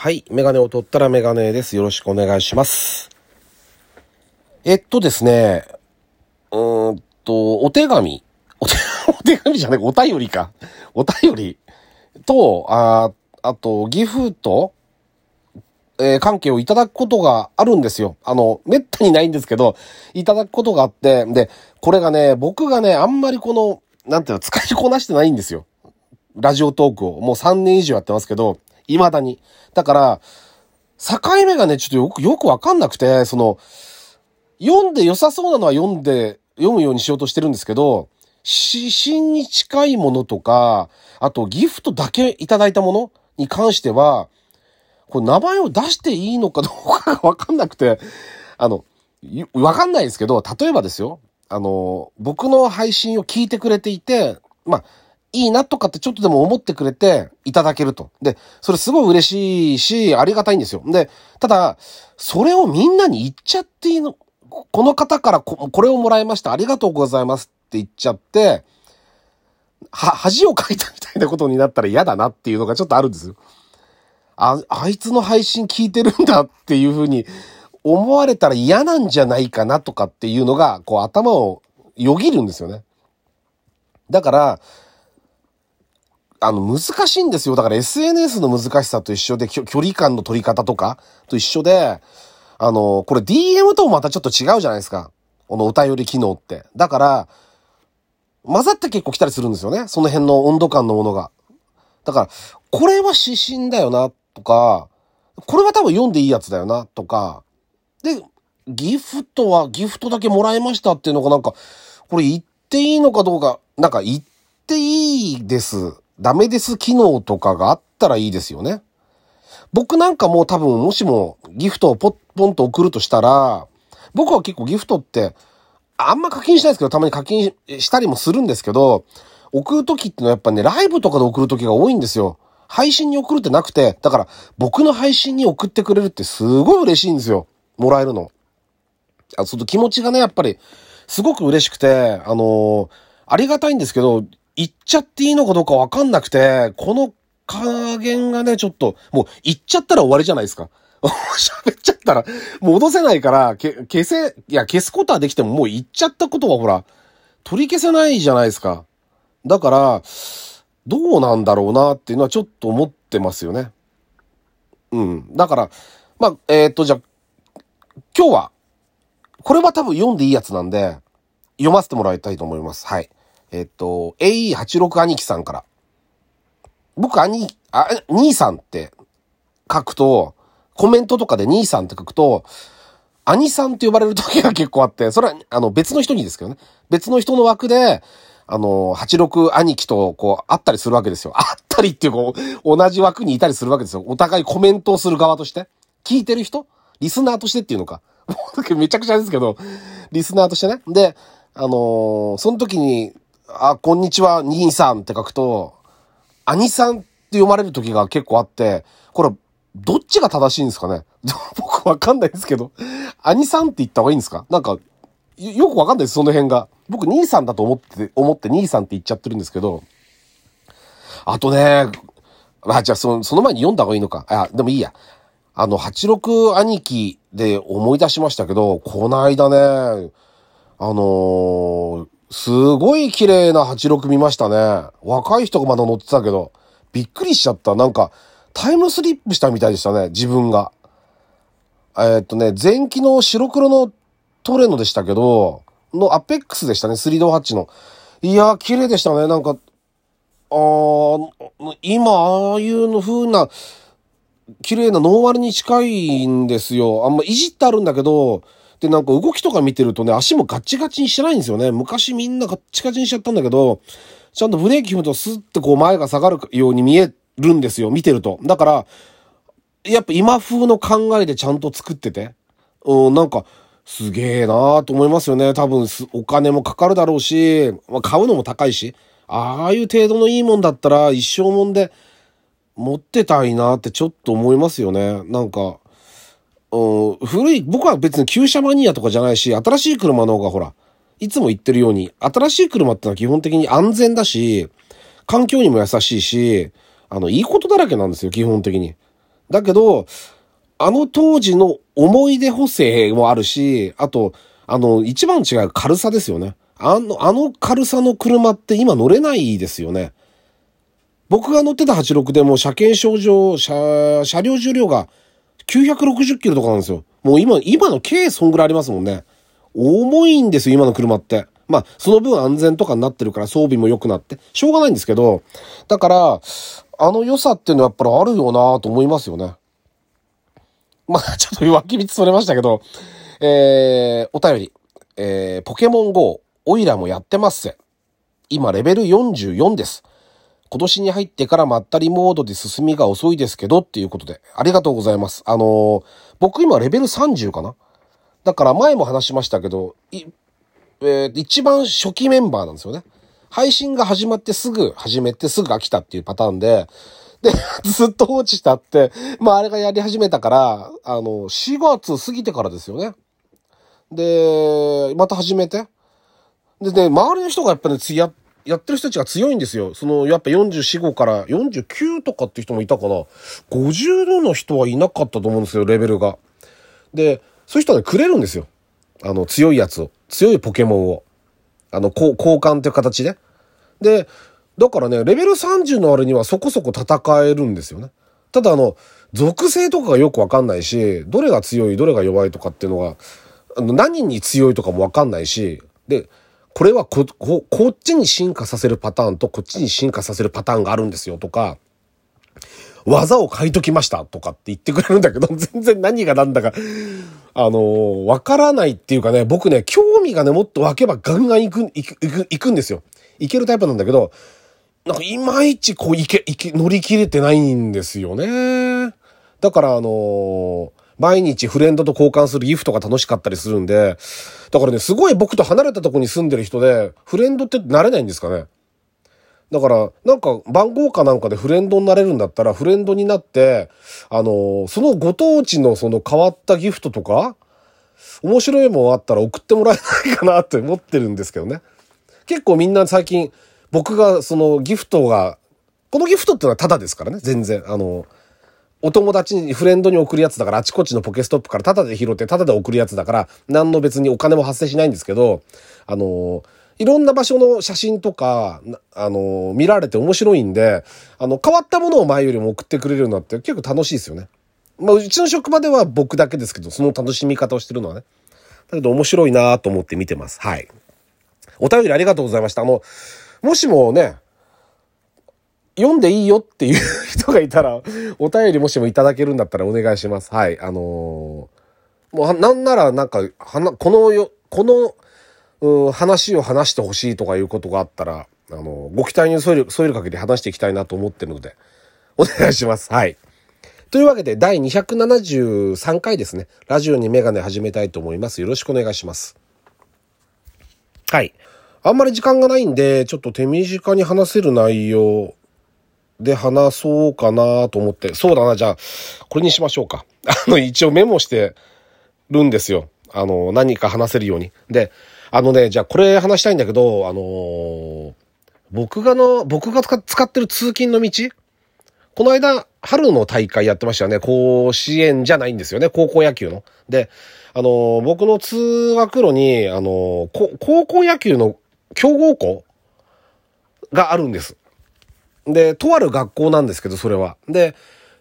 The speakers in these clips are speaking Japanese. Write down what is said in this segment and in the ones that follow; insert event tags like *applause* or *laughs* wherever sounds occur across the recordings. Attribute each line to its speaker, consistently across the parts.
Speaker 1: はい。メガネを取ったらメガネです。よろしくお願いします。えっとですね、うんと、お手紙。お手、*laughs* お手紙じゃない、お便りか。お便りと、あ、あと、ギフト、えー関係をいただくことがあるんですよ。あの、めったにないんですけど、いただくことがあって、で、これがね、僕がね、あんまりこの、なんていうの、使いこなしてないんですよ。ラジオトークを。もう3年以上やってますけど、未だに。だから、境目がね、ちょっとよく、よくわかんなくて、その、読んで良さそうなのは読んで、読むようにしようとしてるんですけど、指針に近いものとか、あとギフトだけいただいたものに関しては、これ名前を出していいのか *laughs* どうかがわかんなくて、あの、わかんないですけど、例えばですよ、あの、僕の配信を聞いてくれていて、まあ、いいなとかってちょっとでも思ってくれていただけると。で、それすごい嬉しいし、ありがたいんですよ。で、ただ、それをみんなに言っちゃっていいの、この方からここれをもらいました。ありがとうございますって言っちゃって、は、恥をかいたみたいなことになったら嫌だなっていうのがちょっとあるんですよ。あ、あいつの配信聞いてるんだっていうふうに思われたら嫌なんじゃないかなとかっていうのが、こう頭をよぎるんですよね。だから、あの、難しいんですよ。だから SNS の難しさと一緒で、距離感の取り方とかと一緒で、あの、これ DM ともまたちょっと違うじゃないですか。このお便り機能って。だから、混ざって結構来たりするんですよね。その辺の温度感のものが。だから、これは指針だよな、とか、これは多分読んでいいやつだよな、とか。で、ギフトはギフトだけもらいましたっていうのがなんか、これ言っていいのかどうか、なんか言っていいです、ダメです機能とかがあったらいいですよね。僕なんかもう多分もしもギフトをポッポンと送るとしたら、僕は結構ギフトって、あんま課金しないですけど、たまに課金したりもするんですけど、送るときってのはやっぱね、ライブとかで送るときが多いんですよ。配信に送るってなくて、だから僕の配信に送ってくれるってすごい嬉しいんですよ。もらえるの。あ、その気持ちがね、やっぱり、すごく嬉しくて、あのーありがたいんですけど、言っちゃっていいのかどうかわかんなくて、この加減がね、ちょっと、もう言っちゃったら終わりじゃないですか。*laughs* 喋っちゃったら、戻せないから、消せ、いや、消すことはできても、もう言っちゃったことはほら、取り消せないじゃないですか。だから、どうなんだろうなっていうのはちょっと思ってますよね。うん。だから、まあ、えーっと、じゃあ、今日は、これは多分読んでいいやつなんで、読ませてもらいたいと思います。はい。えっと、AE86 兄貴さんから。僕、兄、あ、兄さんって書くと、コメントとかで兄さんって書くと、兄さんって呼ばれる時が *laughs* 結構あって、それは、あの、別の人にですけどね。別の人の枠で、あの、86兄貴と、こう、会ったりするわけですよ。会ったりっていう、こう、同じ枠にいたりするわけですよ。お互いコメントをする側として。聞いてる人？リスナーとしてっていうのか。*laughs* もうめちゃくちゃですけど、リスナーとしてね。で、あのーその時に、あ、こんにちは、兄さんって書くと、兄さんって読まれる時が結構あって、これ、どっちが正しいんですかね？*laughs* 僕わかんないですけど、兄さんって言った方がいいんですか？なんか、よくわかんないです、その辺が。僕、兄さんだと思って、思って兄さんって言っちゃってるんですけど、あとね、あ、じゃあその、その前に読んだ方がいいのか。あ、でもいいや。あの、86兄貴で思い出しましたけど、この間ね、あのーすごい綺麗な86見ましたね。若い人がまだ乗ってたけど、びっくりしちゃった。なんか、タイムスリップしたみたいでしたね、自分が。えーっとね、前期の白黒のトレノでしたけど、のアペックスでしたね、スリードハッチの。いやー、綺麗でしたね。なんか、あー今、ああいうの風な、綺麗なノーマルに近いんですよ。あんまいじってあるんだけど、で、なんか動きとか見てるとね、足もガッチガチにしてないんですよね。昔みんなガッチガチにしちゃったんだけど、ちゃんとブレーキ踏むとスッてこう前が下がるように見えるんですよ。見てると。だから、やっぱ今風の考えでちゃんと作ってて、うん、なんか、すげえなーと思いますよね。多分、お金もかかるだろうし、まあ、買うのも高いし、ああいう程度のいいもんだったら一生もんで持ってたいなってちょっと思いますよね。なんか、うん、古い、僕は別に旧車マニアとかじゃないし、新しい車の方がほら、いつも言ってるように、新しい車ってのは基本的に安全だし、環境にも優しいし、あの、いいことだらけなんですよ、基本的に。だけど、あの当時の思い出補正もあるし、あと、あの、一番違う軽さですよね。あの、あの軽さの車って今乗れないですよね。僕が乗ってた86でも車検証上、車、車両重量が960キロとかなんですよ。もう今、今の軽そんぐらいありますもんね。重いんですよ、今の車って。まあ、その分安全とかになってるから装備も良くなって、しょうがないんですけど、だから、あの良さっていうのはやっぱりあるよなと思いますよね。まあ、*laughs* ちょっと脇道それましたけど、えー、お便り。えー、ポケモン GO、オイラもやってますせ。今レベル44です。今年に入ってからまったりモードで進みが遅いですけどっていうことで、ありがとうございます。あのー、僕今レベル30かな？だから前も話しましたけど、いえー、一番初期メンバーなんですよね。配信が始まってすぐ始めてすぐ飽きたっていうパターンで、で、*laughs* ずっと放置したって、まああれがやり始めたから、あの、4月過ぎてからですよね。で、また始めて。でね、周りの人がやっぱね、や、やってる人たちが強いんですよ。その、やっぱ44、5から49とかって人もいたかな。50度の人はいなかったと思うんですよ、レベルが。で、そういう人はね、くれるんですよ。あの、強いやつを。強いポケモンを。あの、交換っていう形で。で、だからね、レベル30のあれにはそこそこ戦えるんですよね。ただあの、属性とかがよくわかんないし、どれが強い、どれが弱いとかっていうのが、あの何に強いとかもわかんないし、で、これはこ、こ、こっちに進化させるパターンとこっちに進化させるパターンがあるんですよとか、技を書いときましたとかって言ってくれるんだけど、*laughs* 全然何が何だか、あの、わからないっていうかね、僕ね、興味がね、もっと湧けばガンガン行く、行く、行く、行くんですよ。行けるタイプなんだけど、なんかいまいちこう、行け、行け、乗り切れてないんですよね。だからあのー、毎日フレンドと交換するギフトが楽しかったりするんで、だからね、すごい僕と離れたとこに住んでる人で、フレンドってなれないんですかね？だから、なんか番号かなんかでフレンドになれるんだったら、フレンドになって、あの、そのご当地のその変わったギフトとか、面白いもんあったら送ってもらえないかなって思ってるんですけどね。結構みんな最近、僕がそのギフトが、このギフトってのはタダですからね、全然。あの、お友達に、フレンドに送るやつだから、あちこちのポケストップからタダで拾ってタダで送るやつだから、何の別にお金も発生しないんですけど、あの、いろんな場所の写真とか、あの、見られて面白いんで、あの、変わったものを前よりも送ってくれるようになって結構楽しいですよね。まあ、うちの職場では僕だけですけど、その楽しみ方をしてるのはね。だけど面白いなと思って見てます。はい。お便りありがとうございました。あの、もしもね、読んでいいよっていう人がいたら、*laughs* お便りもしもいただけるんだったらお願いします。はい。あのー、もう、なんならなんか、はな、このよ、この、うん、話を話してほしいとかいうことがあったら、あの、ご期待に添える、添えるかけて話していきたいなと思ってるので、お願いします。はい。というわけで、第273回ですね。ラジオにメガネ始めたいと思います。よろしくお願いします。はい。あんまり時間がないんで、ちょっと手短に話せる内容で話そうかなと思って。そうだな、じゃあ、これにしましょうか。*laughs* あの、一応メモしてるんですよ。あの、何か話せるように。で、あのね、じゃあこれ話したいんだけど、あのー、僕がの、僕が使ってる通勤の道？この間、春の大会やってましたよね。甲子園じゃないんですよね。高校野球の。で、あのー、僕の通学路に、あのー、高校野球の強豪校があるんです。で、とある学校なんですけど、それは。で、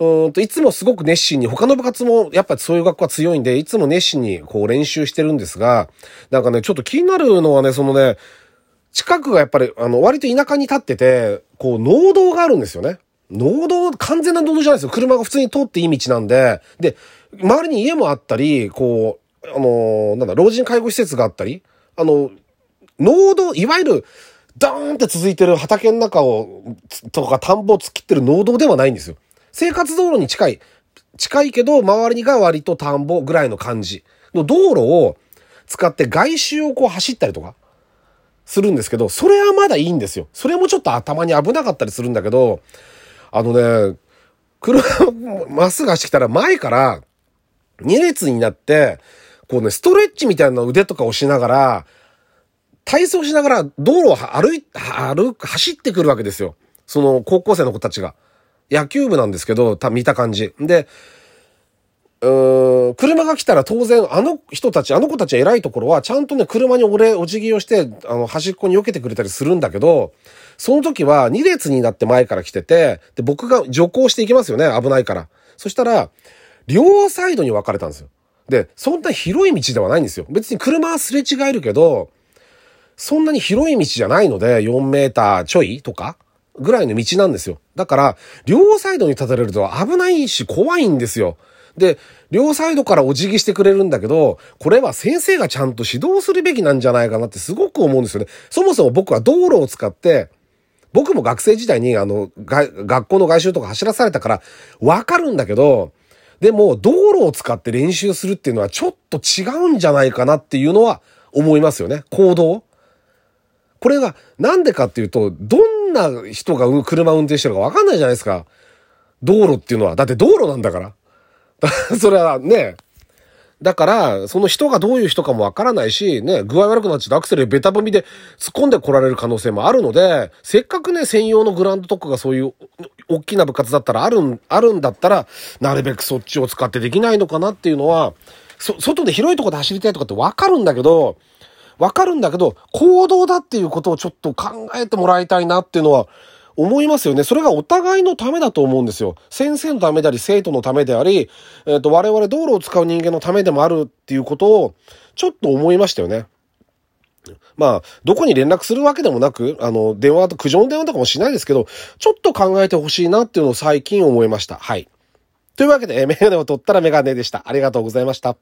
Speaker 1: うんと、いつもすごく熱心に、他の部活もやっぱりそういう学校は強いんで、いつも熱心にこう練習してるんですが、なんかね、ちょっと気になるのはね、そのね、近くがやっぱり、あの、割と田舎に立ってて、こう、農道があるんですよね。農道、完全な農道じゃないですよ。車が普通に通っていい道なんで、で、周りに家もあったり、こう、あの、なんだ、老人介護施設があったり、あの、農道、いわゆる、ドーンって続いてる畑の中を、とか田んぼを突っ切ってる農道ではないんですよ。生活道路に近い。近いけど、周りが割と田んぼぐらいの感じの道路を使って外周をこう走ったりとかするんですけど、それはまだいいんですよ。それもちょっと頭に危なかったりするんだけど、あのね、車まっすぐ走ってきたら前から2列になって、こうね、ストレッチみたいな腕とかをしながら、体操しながら道路を歩い、歩く、走ってくるわけですよ。その高校生の子たちが。野球部なんですけど、た、見た感じ。で、うーん、車が来たら当然、あの人たち、あの子たち偉いところは、ちゃんとね、車に俺、お辞儀をして、あの、端っこに避けてくれたりするんだけど、その時は2列になって前から来てて、で、僕が徐行していきますよね、危ないから。そしたら、両サイドに分かれたんですよ。で、そんな広い道ではないんですよ。別に車はすれ違えるけど、そんなに広い道じゃないので、4メーターちょいとかぐらいの道なんですよ。だから、両サイドに立たれると危ないし怖いんですよ。で、両サイドからお辞儀してくれるんだけど、これは先生がちゃんと指導するべきなんじゃないかなってすごく思うんですよね。そもそも僕は道路を使って、僕も学生時代にあの、学校の外周とか走らされたからわかるんだけど、でも道路を使って練習するっていうのはちょっと違うんじゃないかなっていうのは思いますよね。行動。これがなんでかっていうと、どんな人が車運転してるかわかんないじゃないですか。道路っていうのは。だって道路なんだから。*laughs* それはね、だから、その人がどういう人かもわからないし、ね、具合悪くなっちゃってアクセルベタ踏みで突っ込んで来られる可能性もあるので、せっかくね、専用のグランドとかがそういう大きな部活だったらあるん、あるんだったら、なるべくそっちを使ってできないのかなっていうのは、そ、外で広いとこで走りたいとかってわかるんだけど、わかるんだけど、行動だっていうことをちょっと考えてもらいたいなっていうのは、思いますよね。それがお互いのためだと思うんですよ。先生のためであり、生徒のためであり、えっ、ー、と、我々道路を使う人間のためでもあるっていうことを、ちょっと思いましたよね。まあ、どこに連絡するわけでもなく、あの、電話と、苦情の電話とかもしないですけど、ちょっと考えてほしいなっていうのを最近思いました。はい。というわけで、メガネを取ったらメガネでした。ありがとうございました。